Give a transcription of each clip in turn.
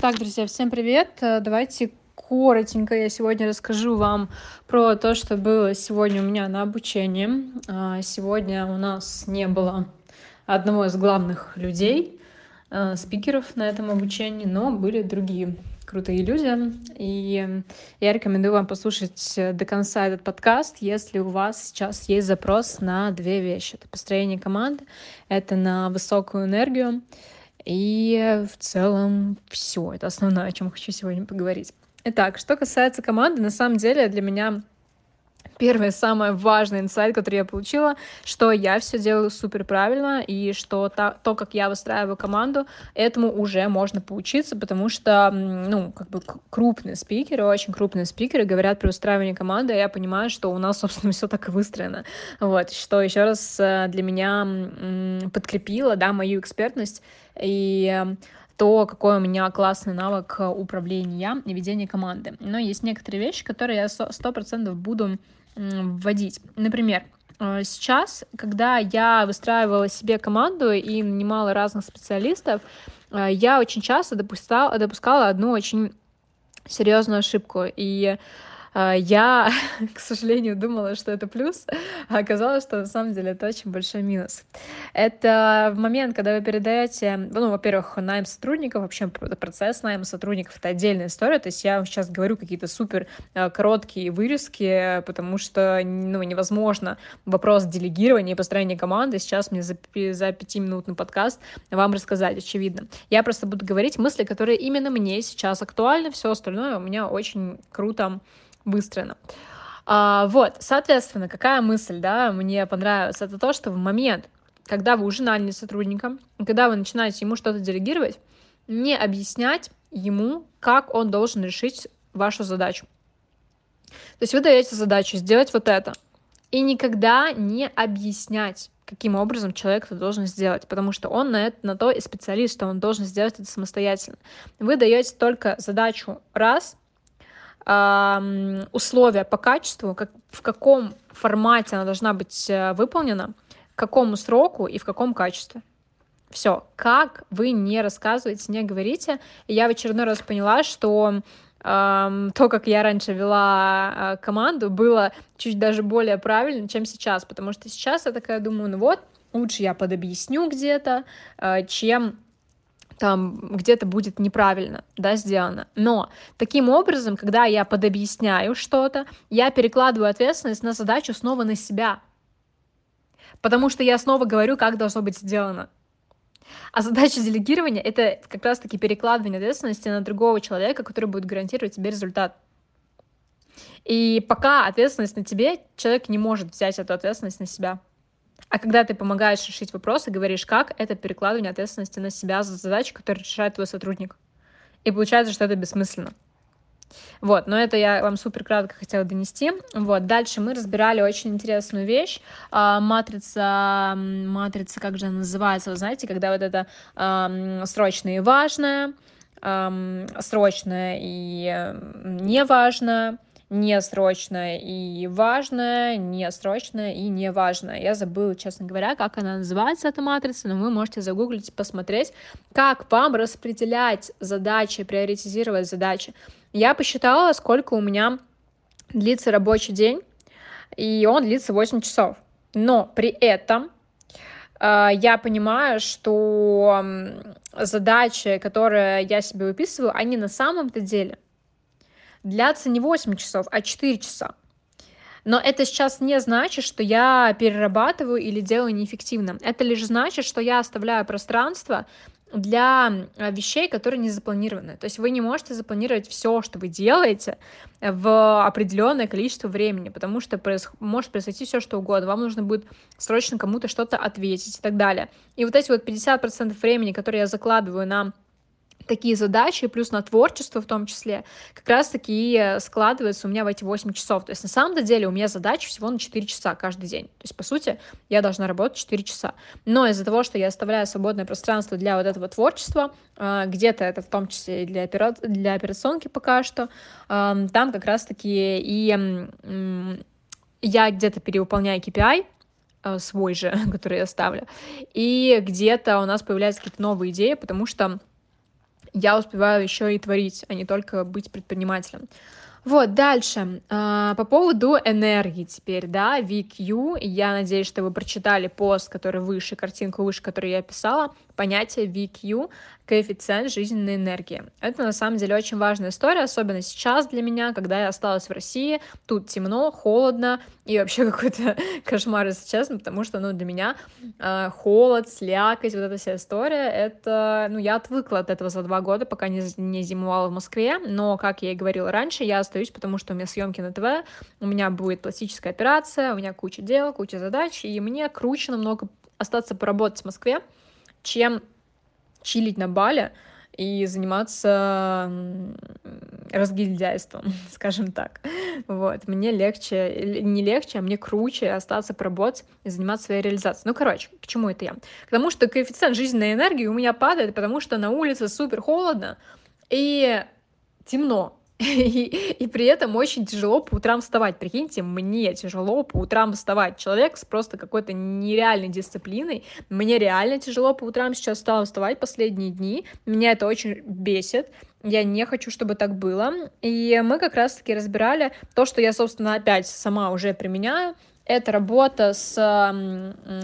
Так, друзья, всем привет. Э, давайте коротенько я сегодня расскажу вам про то, что было сегодня у меня на обучении. А, сегодня у нас не было одного из главных людей, э, спикеров на этом обучении, но были другие крутые люди. И я рекомендую вам послушать до конца этот подкаст, если у вас сейчас есть запрос на две вещи. Это построение команды, это на высокую энергию и в целом все. Это основное, о чем хочу сегодня поговорить. Итак, что касается команды, на самом деле для меня первый самый важный инсайт, который я получила, что я все делаю супер правильно, и что та, то, как я выстраиваю команду, этому уже можно поучиться, потому что, ну, как бы крупные спикеры, очень крупные спикеры говорят про выстраивание команды, а я понимаю, что у нас, собственно, все так и выстроено. Вот, что еще раз э, для меня подкрепило, да, мою экспертность, и то, какой у меня классный навык управления и ведения команды. Но есть некоторые вещи, которые я сто процентов буду вводить. Например, э, сейчас, когда я выстраивала себе команду и нанимала разных специалистов, э, я очень часто допускала, допускала одну очень серьезную ошибку. И я, к сожалению, думала, что это плюс, а оказалось, что на самом деле это очень большой минус. Это момент, когда вы передаете, ну, во-первых, найм сотрудников, вообще процесс найма сотрудников — это отдельная история, то есть я сейчас говорю какие-то супер а, короткие вырезки, потому что, ну, невозможно вопрос делегирования и построения команды сейчас мне за, за пятиминутный подкаст вам рассказать, очевидно. Я просто буду говорить мысли, которые именно мне сейчас актуальны, все остальное у меня очень круто выстроено. А, вот, соответственно, какая мысль, да, мне понравилась, это то, что в момент, когда вы уже наняли сотрудника, когда вы начинаете ему что-то делегировать, не объяснять ему, как он должен решить вашу задачу. То есть вы даете задачу сделать вот это, и никогда не объяснять, каким образом человек это должен сделать, потому что он на, это, на то и специалист, что он должен сделать это самостоятельно. Вы даете только задачу раз, условия по качеству, как, в каком формате она должна быть э, выполнена, к какому сроку и в каком качестве. Все, как вы не рассказываете, не говорите. И я в очередной раз поняла, что эм, то, как я раньше вела э, команду, было чуть даже более правильно, чем сейчас. Потому что сейчас я такая думаю, ну вот, лучше я подобъясню где-то, э, чем там где-то будет неправильно, да, сделано. Но таким образом, когда я подобъясняю что-то, я перекладываю ответственность на задачу снова на себя. Потому что я снова говорю, как должно быть сделано. А задача делегирования — это как раз-таки перекладывание ответственности на другого человека, который будет гарантировать тебе результат. И пока ответственность на тебе, человек не может взять эту ответственность на себя. А когда ты помогаешь решить вопросы, говоришь, как, это перекладывание ответственности на себя за задачи, которые решает твой сотрудник. И получается, что это бессмысленно. Вот, но это я вам супер кратко хотела донести. Вот, дальше мы разбирали очень интересную вещь. А, матрица, матрица, как же она называется, вы знаете, когда вот это а, срочное и важное, а, срочное и неважное, не срочное и важное, не срочное и не важное. Я забыла, честно говоря, как она называется, эта матрица, но вы можете загуглить, посмотреть, как вам распределять задачи, приоритизировать задачи. Я посчитала, сколько у меня длится рабочий день, и он длится 8 часов. Но при этом э, я понимаю, что задачи, которые я себе выписываю, они на самом-то деле — длятся не 8 часов, а 4 часа. Но это сейчас не значит, что я перерабатываю или делаю неэффективно. Это лишь значит, что я оставляю пространство для э, вещей, которые не запланированы. То есть вы не можете запланировать все, что вы делаете в определенное количество времени, потому что проис... может произойти все, что угодно. Вам нужно будет срочно кому-то что-то ответить и так далее. И вот эти вот 50% времени, которые я закладываю на такие задачи, плюс на творчество в том числе, как раз-таки складывается у меня в эти 8 часов. То есть на самом деле у меня задача всего на 4 часа каждый день. То есть, по сути, я должна работать 4 часа. Но из-за того, что я оставляю свободное пространство для вот этого творчества, а, где-то это в том числе и для, опера... для операционки пока что, там как раз-таки и я где-то перевыполняю KPI, свой же, который я ставлю, и где-то у нас появляются какие-то новые идеи, потому что я успеваю еще и творить, а не только быть предпринимателем. Вот, дальше. А, по поводу энергии теперь, да, VQ. Я надеюсь, что вы прочитали пост, который выше, картинку выше, которую я писала. Понятие VQ коэффициент жизненной энергии. Это на самом деле очень важная история, особенно сейчас для меня, когда я осталась в России, тут темно, холодно и вообще какой-то кошмар, если честно, потому что, ну, для меня э, холод, слякоть, вот эта вся история, это, ну, я отвыкла от этого за два года, пока не, не зимовала в Москве, но, как я и говорила раньше, я остаюсь, потому что у меня съемки на ТВ, у меня будет пластическая операция, у меня куча дел, куча задач, и мне круче намного остаться поработать в Москве, чем чилить на бале и заниматься разгильдяйством, скажем так. Вот, мне легче, не легче, а мне круче остаться поработать и заниматься своей реализацией. Ну, короче, к чему это я? К тому, что коэффициент жизненной энергии у меня падает, потому что на улице супер холодно и темно. И, и при этом очень тяжело по утрам вставать. Прикиньте, мне тяжело по утрам вставать. Человек с просто какой-то нереальной дисциплиной. Мне реально тяжело по утрам сейчас стало вставать последние дни. Меня это очень бесит. Я не хочу, чтобы так было. И мы как раз-таки разбирали то, что я, собственно, опять сама уже применяю это работа с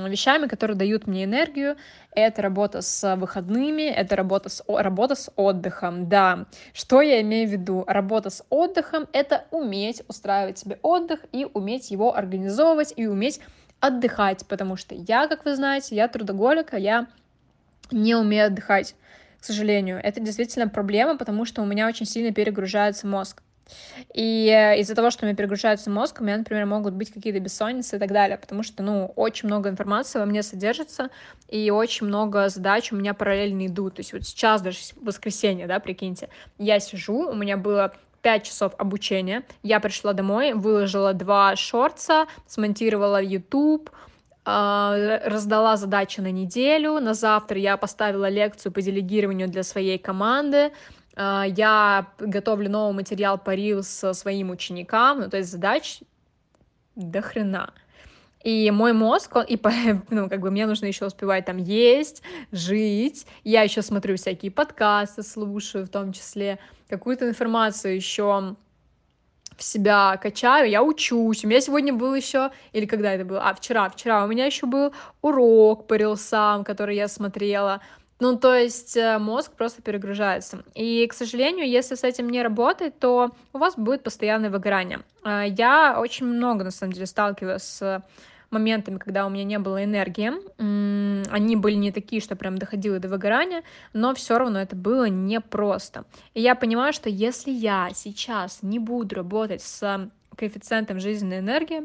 вещами, которые дают мне энергию, это работа с выходными, это работа с, работа с отдыхом, да. Что я имею в виду? Работа с отдыхом — это уметь устраивать себе отдых и уметь его организовывать, и уметь отдыхать, потому что я, как вы знаете, я трудоголик, а я не умею отдыхать, к сожалению. Это действительно проблема, потому что у меня очень сильно перегружается мозг. И э, из-за того, что у меня перегружается мозг, у меня, например, могут быть какие-то бессонницы и так далее, потому что, ну, очень много информации во мне содержится, и очень много задач у меня параллельно идут. То есть вот сейчас даже воскресенье, да, прикиньте, я сижу, у меня было 5 часов обучения, я пришла домой, выложила два шорца, смонтировала YouTube, а, раздала задачи на неделю, на завтра я поставила лекцию по делегированию для своей команды, я готовлю новый материал по Reels своим ученикам, ну, то есть задач до хрена. И мой мозг, он, и, ну, как бы мне нужно еще успевать там есть, жить. Я еще смотрю всякие подкасты, слушаю в том числе, какую-то информацию еще в себя качаю, я учусь. У меня сегодня был еще, или когда это было? А, вчера, вчера у меня еще был урок по рилсам, который я смотрела. Ну, то есть э, мозг просто перегружается. И, к сожалению, если с этим не работать, то у вас будет постоянное выгорание. А, я очень много, на самом деле, сталкивалась с моментами, когда у меня не было энергии. Они были не такие, что прям доходило до выгорания, но все равно это было непросто. И я понимаю, что если я сейчас не буду работать с коэффициентом жизненной энергии,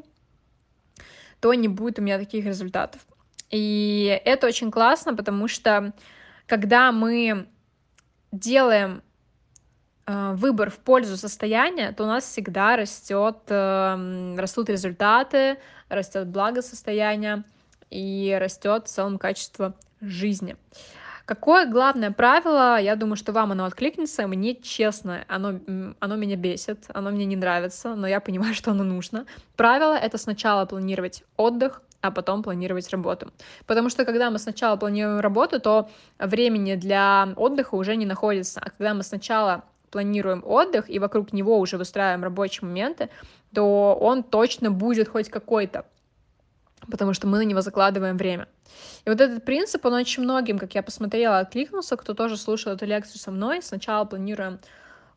то не будет у меня таких результатов. И это очень классно, потому что когда мы делаем э, выбор в пользу состояния, то у нас всегда растет, э, растут результаты, растет благосостояние и растет в целом качество жизни. Какое главное правило, я думаю, что вам оно откликнется, мне честно, оно, оно меня бесит, оно мне не нравится, но я понимаю, что оно нужно. Правило — это сначала планировать отдых, а потом планировать работу. Потому что когда мы сначала планируем работу, то времени для отдыха уже не находится. А когда мы сначала планируем отдых и вокруг него уже выстраиваем рабочие моменты, то он точно будет хоть какой-то, потому что мы на него закладываем время. И вот этот принцип, он очень многим, как я посмотрела, откликнулся, кто тоже слушал эту лекцию со мной. Сначала планируем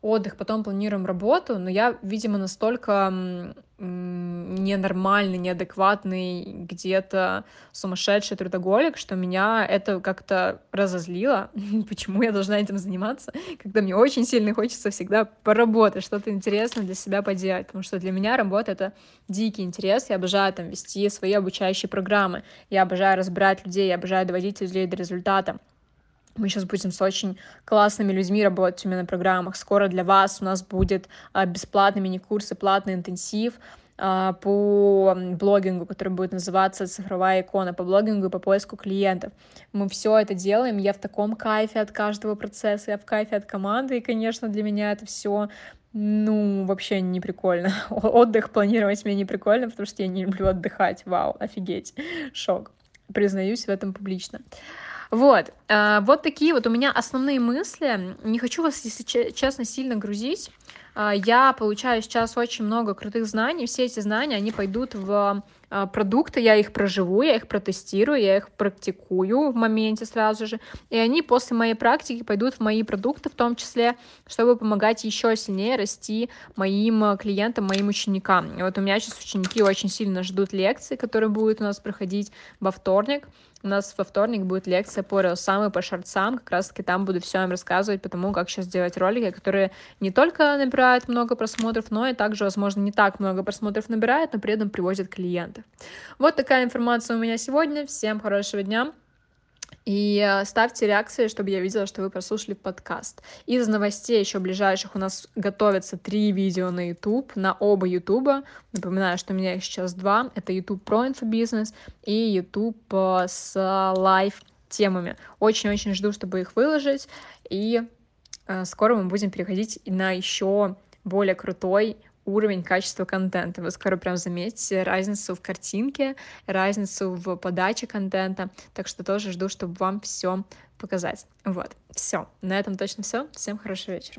отдых, потом планируем работу, но я, видимо, настолько ненормальный, неадекватный, где-то сумасшедший трудоголик, что меня это как-то разозлило. Почему я должна этим заниматься, когда мне очень сильно хочется всегда поработать, что-то интересное для себя поделать, потому что для меня работа — это дикий интерес, я обожаю там вести свои обучающие программы, я обожаю разбирать людей, я обожаю доводить людей до результата. Мы сейчас будем с очень классными людьми работать именно на программах. Скоро для вас у нас будет а, бесплатный мини-курс и платный интенсив а, по блогингу, который будет называться «Цифровая икона», по блогингу и по поиску клиентов. Мы все это делаем, я в таком кайфе от каждого процесса, я в кайфе от команды, и, конечно, для меня это все ну, вообще не прикольно. Отдых планировать мне не прикольно, потому что я не люблю отдыхать. Вау, офигеть. Шок. Признаюсь в этом публично. Вот, э, вот такие вот у меня основные мысли. Не хочу вас, если честно, сильно грузить. Э, я получаю сейчас очень много крутых знаний. Все эти знания, они пойдут в а, продукты, я их проживу, я их протестирую, я их практикую в моменте сразу же, и они после моей практики пойдут в мои продукты в том числе, чтобы помогать еще сильнее расти моим клиентам, моим ученикам. И вот у меня сейчас ученики очень сильно ждут лекции, которые будут у нас проходить во вторник, у нас во вторник будет лекция по рилсам и по шортсам. Как раз таки там буду все им рассказывать по тому, как сейчас делать ролики, которые не только набирают много просмотров, но и также, возможно, не так много просмотров набирают, но при этом привозят клиенты. Вот такая информация у меня сегодня. Всем хорошего дня. И э, ставьте реакции, чтобы я видела, что вы прослушали подкаст. Из новостей еще ближайших у нас готовятся три видео на YouTube, на оба YouTube. Напоминаю, что у меня их сейчас два. Это YouTube про инфобизнес и YouTube э, с life темами. Очень-очень жду, чтобы их выложить. И э, скоро мы будем переходить на еще более крутой уровень качества контента. Вы скоро прям заметите разницу в картинке, разницу в подаче контента. Так что тоже жду, чтобы вам все показать. Вот, все. На этом точно все. Всем хорошего вечера.